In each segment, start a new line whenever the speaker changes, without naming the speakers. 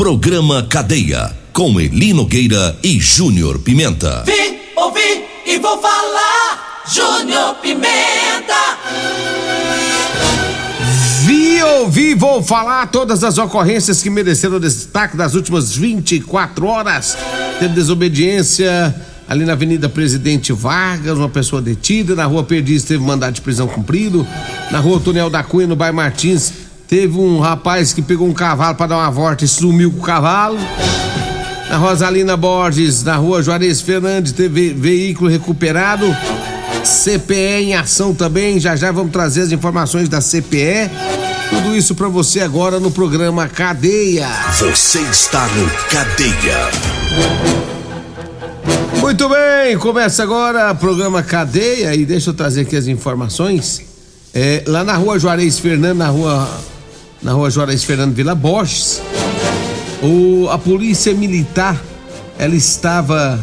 Programa Cadeia. Com Elino Gueira e Júnior Pimenta.
Vim, ouvi e vou falar. Júnior Pimenta.
Vi, ouvi, vou falar todas as ocorrências que mereceram destaque das últimas 24 horas. Teve desobediência ali na Avenida Presidente Vargas, uma pessoa detida. Na Rua Perdiz teve mandado de prisão cumprido. Na Rua Tunel da Cunha, no bairro Martins, teve um rapaz que pegou um cavalo para dar uma volta e sumiu com o cavalo. Na Rosalina Borges, na Rua Juarez Fernandes, teve veículo recuperado. CPE em ação também. Já já vamos trazer as informações da CPE. Tudo isso para você agora no programa Cadeia.
Você está no Cadeia.
Muito bem, começa agora o programa Cadeia e deixa eu trazer aqui as informações. É, lá na rua Juarez Fernando, na rua, na rua Juarez Fernando Vila Borges, o, a polícia militar ela estava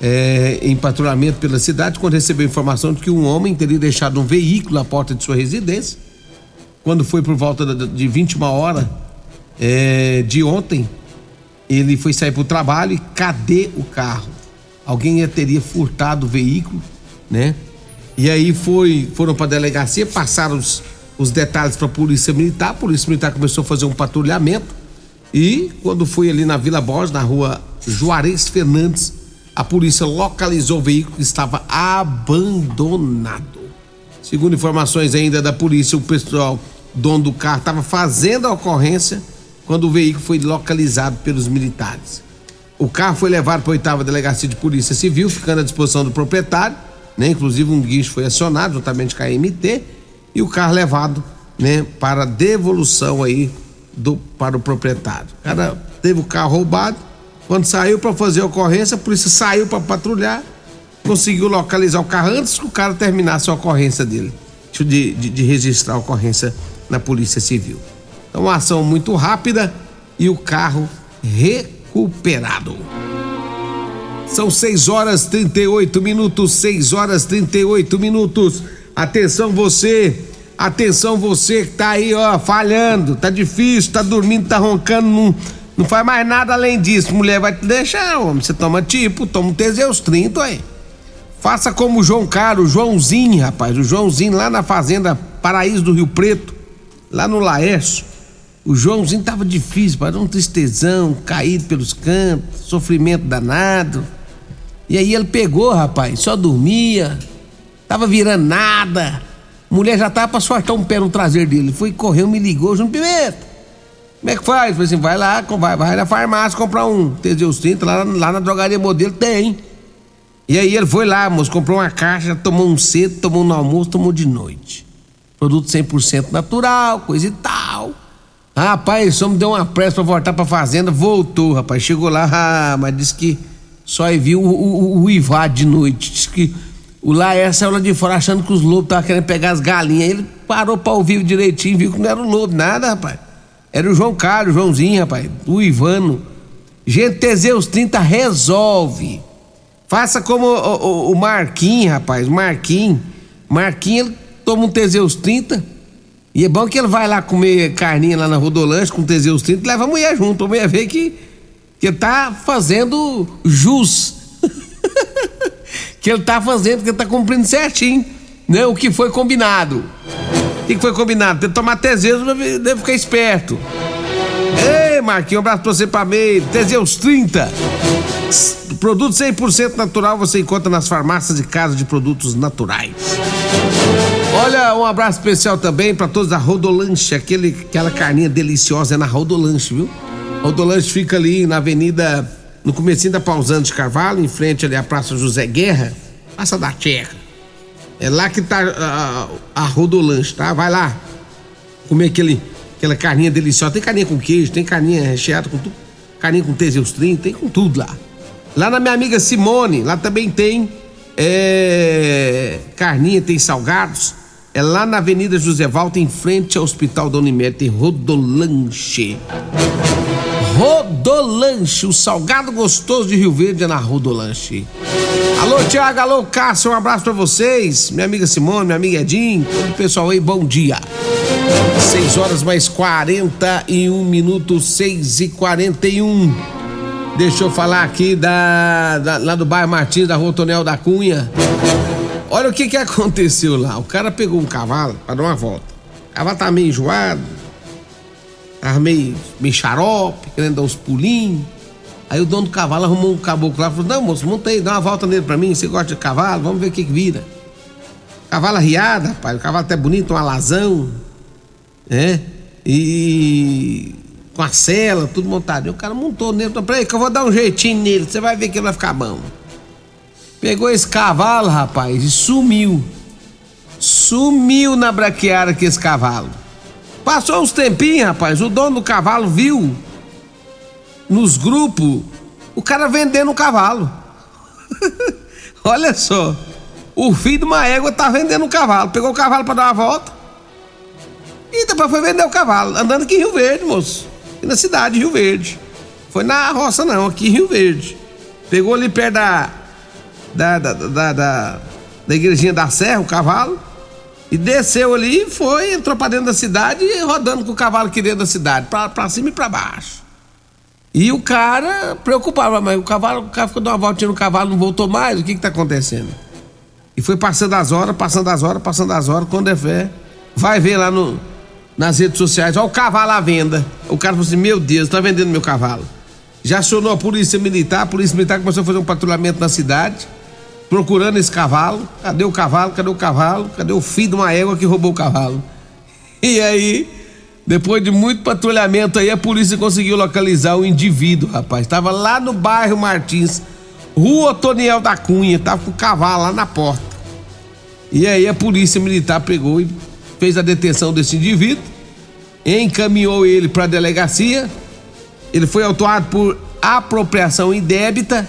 é, em patrulhamento pela cidade quando recebeu informação de que um homem teria deixado um veículo à porta de sua residência. Quando foi por volta de 21 horas é, de ontem, ele foi sair para o trabalho e cadê o carro? Alguém teria furtado o veículo, né? E aí foi, foram para a delegacia, passaram os, os detalhes para a polícia militar. A polícia militar começou a fazer um patrulhamento e quando foi ali na Vila Borges, na rua Juarez Fernandes, a polícia localizou o veículo que estava abandonado. Segundo informações ainda da polícia, o pessoal dono do carro estava fazendo a ocorrência quando o veículo foi localizado pelos militares. O carro foi levado para a oitava delegacia de polícia civil, ficando à disposição do proprietário, né? Inclusive um guincho foi acionado juntamente com a MT e o carro levado, né, para devolução aí do para o proprietário. O cara teve o carro roubado, quando saiu para fazer a ocorrência, a polícia saiu para patrulhar, conseguiu localizar o carro antes que o cara terminasse a ocorrência dele, de, de, de registrar a ocorrência na Polícia Civil. Então, uma ação muito rápida e o carro recuperado. São 6 horas 38 minutos, 6 horas 38 minutos. Atenção você, atenção você que tá aí, ó, falhando, tá difícil, tá dormindo, tá roncando, não, não faz mais nada além disso. Mulher vai te deixar, homem. Você toma tipo, toma um Teseus 30 aí. Faça como o João Caro, o Joãozinho, rapaz. O Joãozinho lá na fazenda Paraíso do Rio Preto, lá no Laércio. O Joãozinho tava difícil, para um tristezão, caído pelos cantos, sofrimento danado. E aí ele pegou, rapaz, só dormia, tava virando nada. Mulher já tava pra sortar um pé no traseiro dele. Foi, correu, me ligou, João Pimenta. Como é que faz? Falei assim, vai lá, vai, vai na farmácia comprar um Teseus 30, lá, lá na drogaria modelo tem. E aí ele foi lá, moço, comprou uma caixa, tomou um cedo, tomou no almoço, tomou de noite. Produto 100% natural, coisa e tal. Rapaz, só me deu uma pressa pra voltar pra fazenda, voltou, rapaz. Chegou lá, ah, mas disse que só viu o, o, o de noite. Disse que o Laércio saiu lá de fora achando que os lobos estavam querendo pegar as galinhas. Ele parou pra ouvir direitinho, viu que não era o lobo, nada, rapaz. Era o João Carlos, o Joãozinho, rapaz, o Ivano. Gente, Teseus 30 resolve. Faça como o, o, o Marquinhos, rapaz, Marquinhos. Marquinhos, ele toma um Teseus 30. E é bom que ele vai lá comer carninha lá na Rodolanche com Teseus 30 e leva a mulher junto. A mulher vê que, que tá fazendo jus. Que ele tá fazendo, que ele tá cumprindo certinho, né? O que foi combinado. O que foi combinado? Tem que tomar Teseus, deve ficar esperto. Ei, Marquinhos, um abraço pra você pra meio. Teseus 30. Produto 100% natural você encontra nas farmácias e casas de produtos naturais. Olha, um abraço especial também para todos da Rodolanche, aquele, aquela carninha deliciosa é na Rodolanche, viu? Rodolanche fica ali na avenida, no comecinho da Pausando de Carvalho, em frente ali à Praça José Guerra, Praça da Terra. É lá que tá a, a Rodolanche, tá? Vai lá comer aquele, aquela carninha deliciosa. Tem carninha com queijo, tem carninha recheada com tudo, carninha com Teseus 30, tem com tudo lá. Lá na minha amiga Simone, lá também tem é, carninha, tem salgados. É lá na Avenida José Valta, em frente ao Hospital da Unimed, tem Rodolanche. Rodolanche, o salgado gostoso de Rio Verde é na Rodolanche. Alô, Tiago, alô, Cássio, um abraço pra vocês. Minha amiga Simone, minha amiga Edinho, todo o pessoal aí, bom dia. 6 horas mais 41 minutos, 6 e 41 Deixa eu falar aqui da, da, lá do bairro Martins, da Rua Tonel da Cunha. Olha o que que aconteceu lá. O cara pegou um cavalo para dar uma volta. O cavalo tá meio enjoado, tava meio, xarope, querendo dar uns pulinhos. Aí o dono do cavalo arrumou um caboclo lá e falou: Não, moço, aí, dá uma volta nele pra mim. Você gosta de cavalo? Vamos ver o que que vira. Cavalo arriado, rapaz. O cavalo até bonito, um alazão. Né? E com a cela, tudo montado. E o cara montou nele. Falei, peraí, que eu vou dar um jeitinho nele. Você vai ver que ele vai ficar bom. Pegou esse cavalo, rapaz, e sumiu. Sumiu na braquiária que esse cavalo. Passou uns tempinhos, rapaz. O dono do cavalo viu nos grupos o cara vendendo o cavalo. Olha só. O filho de uma égua tá vendendo o cavalo. Pegou o cavalo para dar uma volta. E depois foi vender o cavalo. Andando aqui em Rio Verde, moço. E na cidade de Rio Verde. Foi na roça, não, aqui em Rio Verde. Pegou ali perto da, da, da, da, da igrejinha da Serra, o cavalo, e desceu ali e foi, entrou pra dentro da cidade rodando com o cavalo aqui dentro da cidade, pra, pra cima e pra baixo. E o cara preocupava, mas o cavalo, o cara ficou dando uma voltinha no cavalo, não voltou mais, o que que tá acontecendo? E foi passando as horas, passando as horas, passando as horas, quando é fé, vai ver lá no, nas redes sociais, ó o cavalo à venda. O cara falou assim, meu Deus, tá vendendo meu cavalo. Já acionou a polícia militar, a polícia militar começou a fazer um patrulhamento na cidade, procurando esse cavalo. Cadê o cavalo? Cadê o cavalo? Cadê o filho de uma égua que roubou o cavalo? E aí, depois de muito patrulhamento aí, a polícia conseguiu localizar o indivíduo, rapaz. Estava lá no bairro Martins, Rua Toniel da Cunha, tava com o cavalo lá na porta. E aí a polícia militar pegou e fez a detenção desse indivíduo, encaminhou ele para a delegacia. Ele foi autuado por apropriação indébita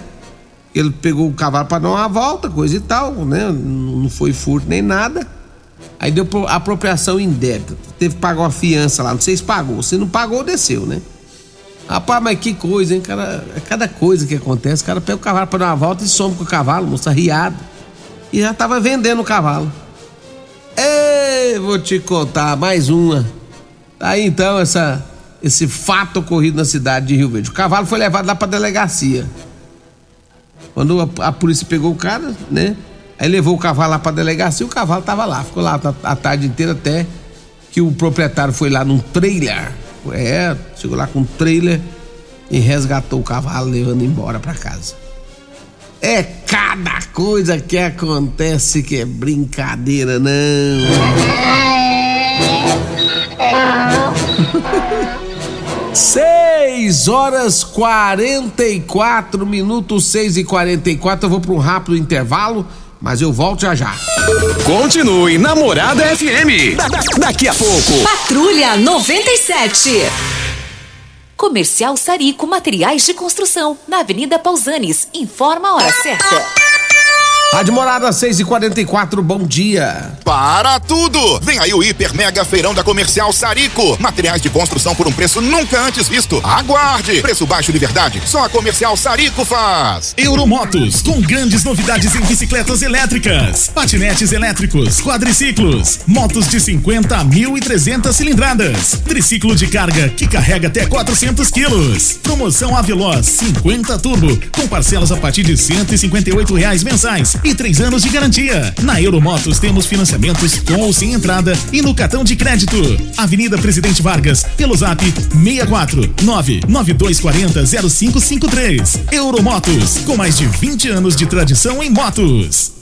ele pegou o cavalo para dar uma volta, coisa e tal, né? Não foi furto nem nada. Aí deu apropriação indébita. Teve que pagar uma fiança lá. Não sei se pagou. Se não pagou, desceu, né? Rapaz, mas que coisa, hein, cara? É cada coisa que acontece. O cara pega o cavalo para dar uma volta e some com o cavalo, moça, riado. E já tava vendendo o cavalo. Ei, vou te contar mais uma. Aí então, essa, esse fato ocorrido na cidade de Rio Verde. O cavalo foi levado lá pra delegacia. Quando a, a, polícia pegou o cara, né? Aí levou o cavalo lá pra delegacia o cavalo tava lá. Ficou lá a, a tarde inteira até que o proprietário foi lá num trailer. É, chegou lá com um trailer e resgatou o cavalo, levando embora para casa. É cada coisa que acontece que é brincadeira, não. 6 horas 44 minutos, 6 e 44 Eu vou para um rápido intervalo, mas eu volto já já.
Continue Namorada FM. Da, da, daqui a pouco.
Patrulha 97. Comercial Sarico Materiais de Construção, na Avenida Pausanes. Informa a hora certa.
Rádio Morada 6 e 44 bom dia.
Para tudo! Vem aí o Hiper Mega Feirão da Comercial Sarico. Materiais de construção por um preço nunca antes visto. Aguarde! Preço baixo de verdade. Só a Comercial Sarico faz.
Euromotos, com grandes novidades em bicicletas elétricas, patinetes elétricos, quadriciclos, motos de 50 a 1.300 cilindradas, triciclo de carga que carrega até 400 quilos. Promoção Aveloz 50 Turbo, com parcelas a partir de 158 reais mensais e três anos de garantia. Na Euromotos temos financiamentos com ou sem entrada e no cartão de crédito. Avenida Presidente Vargas, pelo zap 64 99240 0553. Euromotos, com mais de 20 anos de tradição em motos.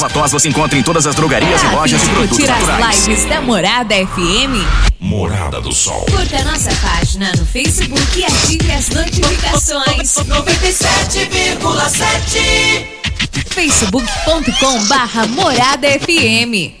tos você encontra em todas as drogarias e lojas de produtos
Curtir
naturais.
as lives da Morada FM?
Morada do Sol.
Curta nossa página no Facebook e ative as notificações.
97,7
facebook.com barra Morada FM.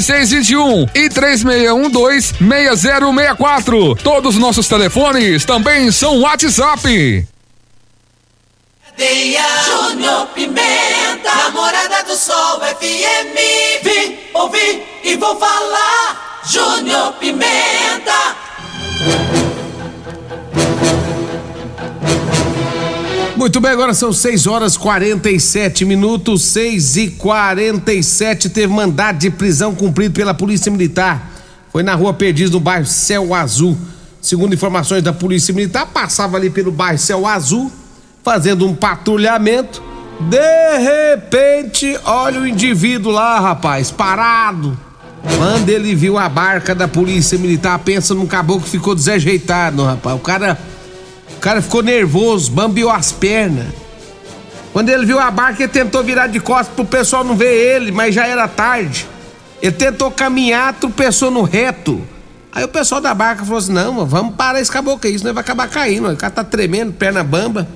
3621 e 3612 6064. Todos os nossos telefones também são WhatsApp.
Cadeia Júnior Pimenta, namorada do Sol FM. Vim, ouvi e vou falar. Júnior Pimenta.
Muito bem, agora são 6 horas 47 minutos, 6 e 47 Teve mandado de prisão cumprido pela Polícia Militar. Foi na rua Perdiz, no bairro Céu Azul. Segundo informações da Polícia Militar, passava ali pelo bairro Céu Azul, fazendo um patrulhamento. De repente, olha o indivíduo lá, rapaz, parado. Quando ele viu a barca da Polícia Militar, pensa num caboclo que ficou desajeitado, rapaz. O cara. Cara ficou nervoso, bambiou as pernas. Quando ele viu a barca, ele tentou virar de costas pro pessoal não ver ele, mas já era tarde. Ele tentou caminhar, tropeçou no reto. Aí o pessoal da barca falou assim: não, vamos parar esse caboclo senão ele vai acabar caindo. O cara tá tremendo, perna bamba.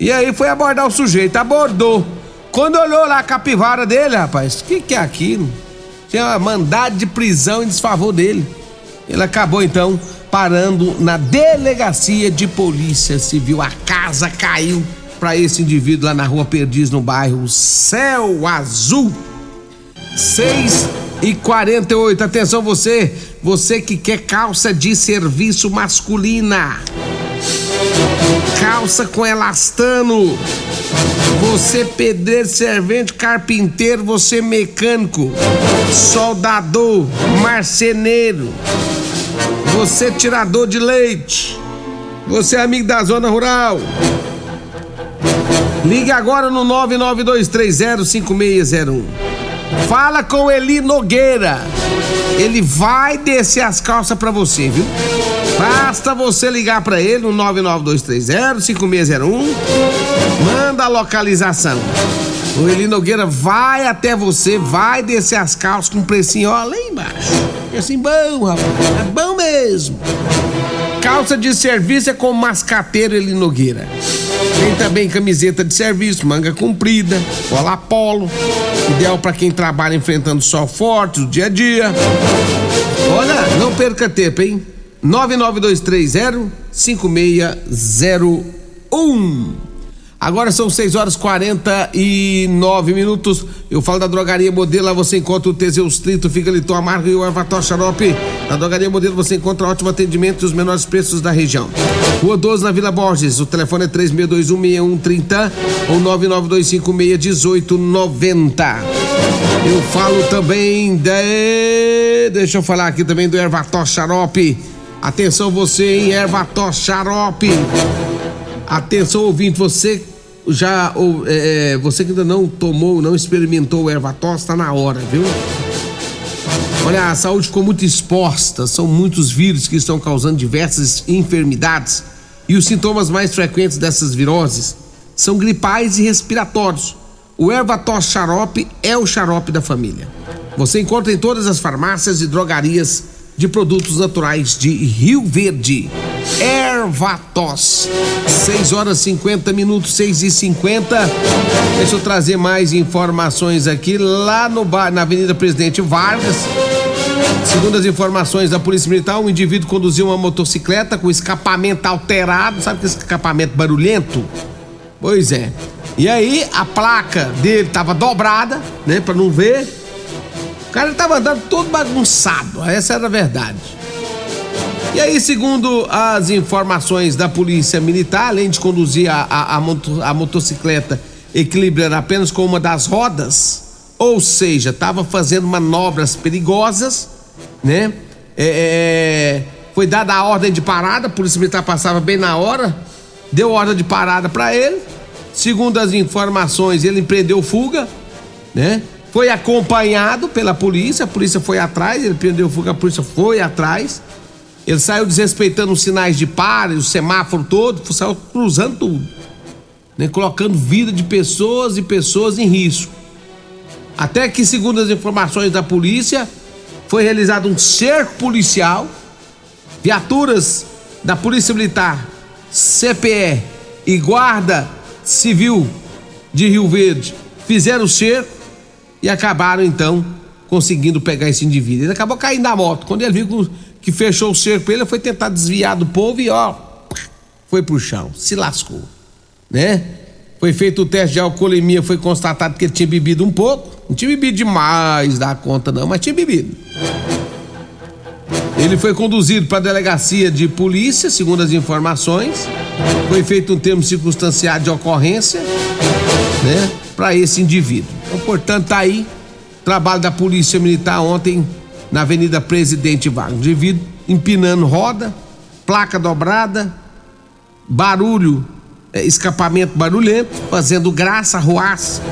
E aí foi abordar o sujeito, abordou. Quando olhou lá a capivara dele, rapaz, o que, que é aquilo? Tinha mandado de prisão em desfavor dele. Ele acabou então parando na delegacia de polícia civil. A casa caiu para esse indivíduo lá na rua Perdiz, no bairro Céu Azul. 6 e 48. Atenção, você, você que quer calça de serviço masculina. Calça com elastano. Você pedreiro, servente, carpinteiro, você mecânico, soldador, marceneiro, você tirador de leite, você é amigo da zona rural. Ligue agora no 992305601. Fala com Eli Nogueira. Ele vai descer as calças pra você, viu? Basta você ligar pra ele no 992305601. Manda a localização. O Eli Nogueira vai até você, vai descer as calças com um precinho, ó, lá embaixo. É assim, bom, rapaz. É bom mesmo. Calça de serviço é com mascateiro Eli Nogueira. Tem também camiseta de serviço, manga comprida, cola polo, ideal para quem trabalha enfrentando sol forte no dia a dia. Olha, não perca tempo, hein? 99230 5601. Agora são 6 horas 49 minutos. Eu falo da drogaria modelo. Lá você encontra o Teseus 30, Figaliton Amargo e o Ervator Xarope. Na drogaria modelo você encontra ótimo atendimento e os menores preços da região. Rua 12 na Vila Borges. O telefone é 36216130 ou 992561890. Eu falo também de. Deixa eu falar aqui também do Ervator Xarope. Atenção você, hein? Ervator Xarope. Atenção, ouvinte, você já, ou, é, você que ainda não tomou, não experimentou o Ervatos, está na hora, viu? Olha, a saúde ficou muito exposta, são muitos vírus que estão causando diversas enfermidades e os sintomas mais frequentes dessas viroses são gripais e respiratórios. O Ervatos Xarope é o xarope da família. Você encontra em todas as farmácias e drogarias de produtos naturais de Rio Verde. Ervatos. 6 horas 50 minutos, 6 e 50 Deixa eu trazer mais informações aqui. Lá no bar, na Avenida Presidente Vargas. Segundo as informações da Polícia Militar, um indivíduo conduziu uma motocicleta com escapamento alterado. Sabe que escapamento barulhento? Pois é. E aí a placa dele tava dobrada, né, para não ver. O cara tava andando todo bagunçado. Essa era a verdade. E aí, segundo as informações da polícia militar, além de conduzir a, a, a, moto, a motocicleta equilibrando apenas com uma das rodas, ou seja, estava fazendo manobras perigosas, né? É, é, foi dada a ordem de parada, a polícia militar passava bem na hora, deu ordem de parada para ele. Segundo as informações, ele empreendeu fuga, né? Foi acompanhado pela polícia, a polícia foi atrás, ele empreendeu fuga, a polícia foi atrás. Ele saiu desrespeitando os sinais de pare, o semáforo todo, saiu cruzando tudo, né? colocando vida de pessoas e pessoas em risco. Até que, segundo as informações da polícia, foi realizado um cerco policial, viaturas da Polícia Militar, CPE e Guarda Civil de Rio Verde fizeram o cerco e acabaram então conseguindo pegar esse indivíduo. Ele acabou caindo da moto. Quando ele viu que fechou o cerco ele, foi tentar desviar do povo e ó, foi pro chão, se lascou, né? Foi feito o teste de alcoolemia, foi constatado que ele tinha bebido um pouco. Não tinha bebido demais da conta, não, mas tinha bebido. Ele foi conduzido para a delegacia de polícia, segundo as informações. Foi feito um termo circunstanciado de ocorrência, né, para esse indivíduo. Então, portanto, tá aí trabalho da Polícia Militar ontem na Avenida Presidente Vargas. Indivíduo empinando roda, placa dobrada, barulho, é, escapamento barulhento, fazendo graça, ruaça.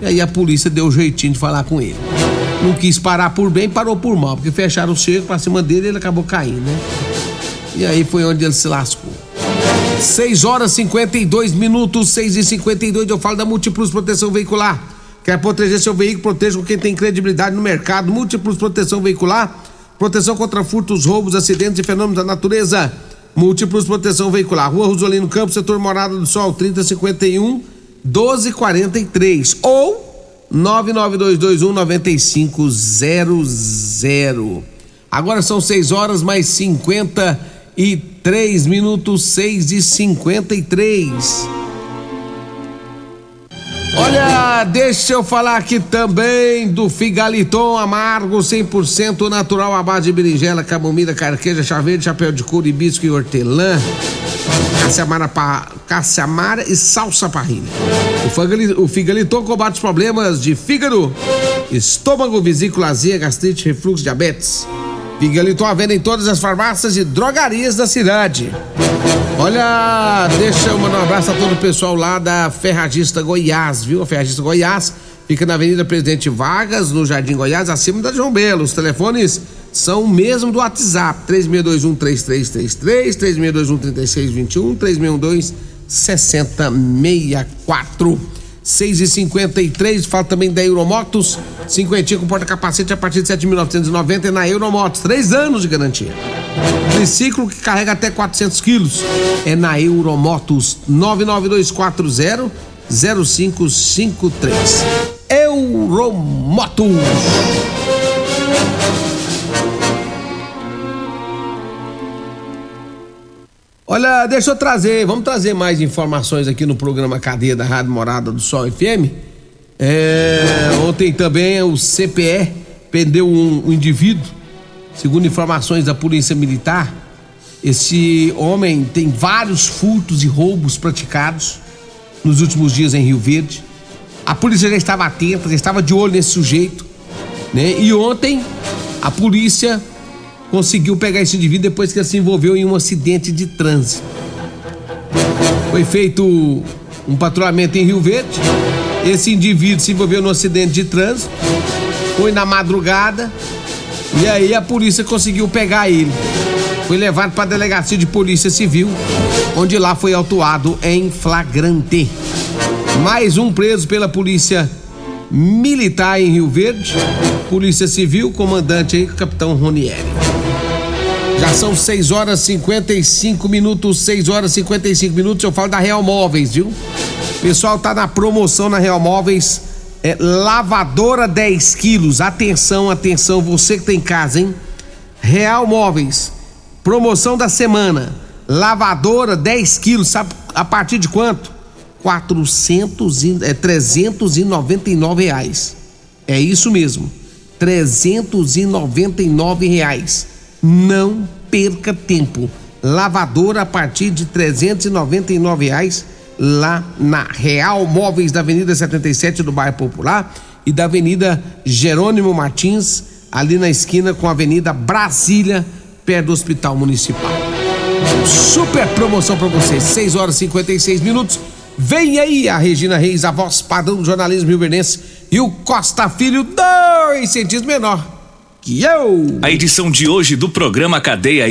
E aí a polícia deu o jeitinho de falar com ele. Não quis parar por bem, parou por mal, porque fecharam o cerco pra cima dele e ele acabou caindo, né? E aí foi onde ele se lascou. 6 horas 52 minutos, 6 e 52 eu falo da Múltiplos Proteção Veicular. Quer proteger seu veículo? Proteja com quem tem credibilidade no mercado. Múltiplos Proteção Veicular. Proteção contra furtos, roubos, acidentes e fenômenos da natureza. Múltiplos Proteção Veicular. Rua Rosolino Campos, setor Morada do Sol, 3051 1243. Ou 99221 9500. Agora são 6 horas mais 53 minutos, 6 e 53. Olha, deixa eu falar aqui também do Figaliton amargo 100% natural à base de berinjela, camomila, carqueja, chá verde, chapéu de couro, hibisco e hortelã. Caçamara, pa, e salsa parrilha. O Figaliton combate os problemas de fígado, estômago, vesícula, azia, gastrite, refluxo, diabetes. Figaliton à venda em todas as farmácias e drogarias da cidade. Olha, deixa eu mandar um abraço a todo o pessoal lá da Ferragista Goiás, viu? A Ferragista Goiás fica na Avenida Presidente Vargas, no Jardim Goiás, acima da João Belo. Os telefones são o mesmo do WhatsApp: 3621-3333, 3621-3621, 3612-6064. 6 e 53 fala também da Euromotos, cinquentinha com porta-capacete a partir de 7.990 é na Euromotos, três anos de garantia. Triciclo que carrega até 400 quilos é na Euromotos, 99240 0553. Euromotos. Olha, deixa eu trazer, vamos trazer mais informações aqui no programa Cadeia da Rádio Morada do Sol FM. É, ontem também o CPE prendeu um, um indivíduo, segundo informações da Polícia Militar. Esse homem tem vários furtos e roubos praticados nos últimos dias em Rio Verde. A polícia já estava atenta, já estava de olho nesse sujeito, né? E ontem a polícia conseguiu pegar esse indivíduo depois que ele se envolveu em um acidente de trânsito. Foi feito um patrulhamento em Rio Verde. Esse indivíduo se envolveu no acidente de trânsito. Foi na madrugada e aí a polícia conseguiu pegar ele. Foi levado para a delegacia de polícia civil, onde lá foi autuado em flagrante. Mais um preso pela polícia militar em Rio Verde. Polícia Civil, comandante aí, capitão Ronieri. Já são 6 horas 55 minutos, 6 horas 55 minutos. Eu falo da Real Móveis, viu? Pessoal, tá na promoção na Real Móveis. É, lavadora 10 quilos. Atenção, atenção, você que tem casa, hein? Real Móveis. Promoção da semana. Lavadora 10 quilos. Sabe a partir de quanto? 400 e, é, 399 reais. É isso mesmo. 399 reais. Não perca tempo. Lavadora a partir de 399 reais lá na Real Móveis da Avenida 77 do Bairro Popular e da Avenida Jerônimo Martins, ali na esquina com a Avenida Brasília, perto do Hospital Municipal. Super promoção para você, 6 horas e 56 minutos. Vem aí a Regina Reis, a voz padrão do jornalismo rio-verdense e o Costa Filho, dois centímetros menor eu.
A edição de hoje do programa Cadeia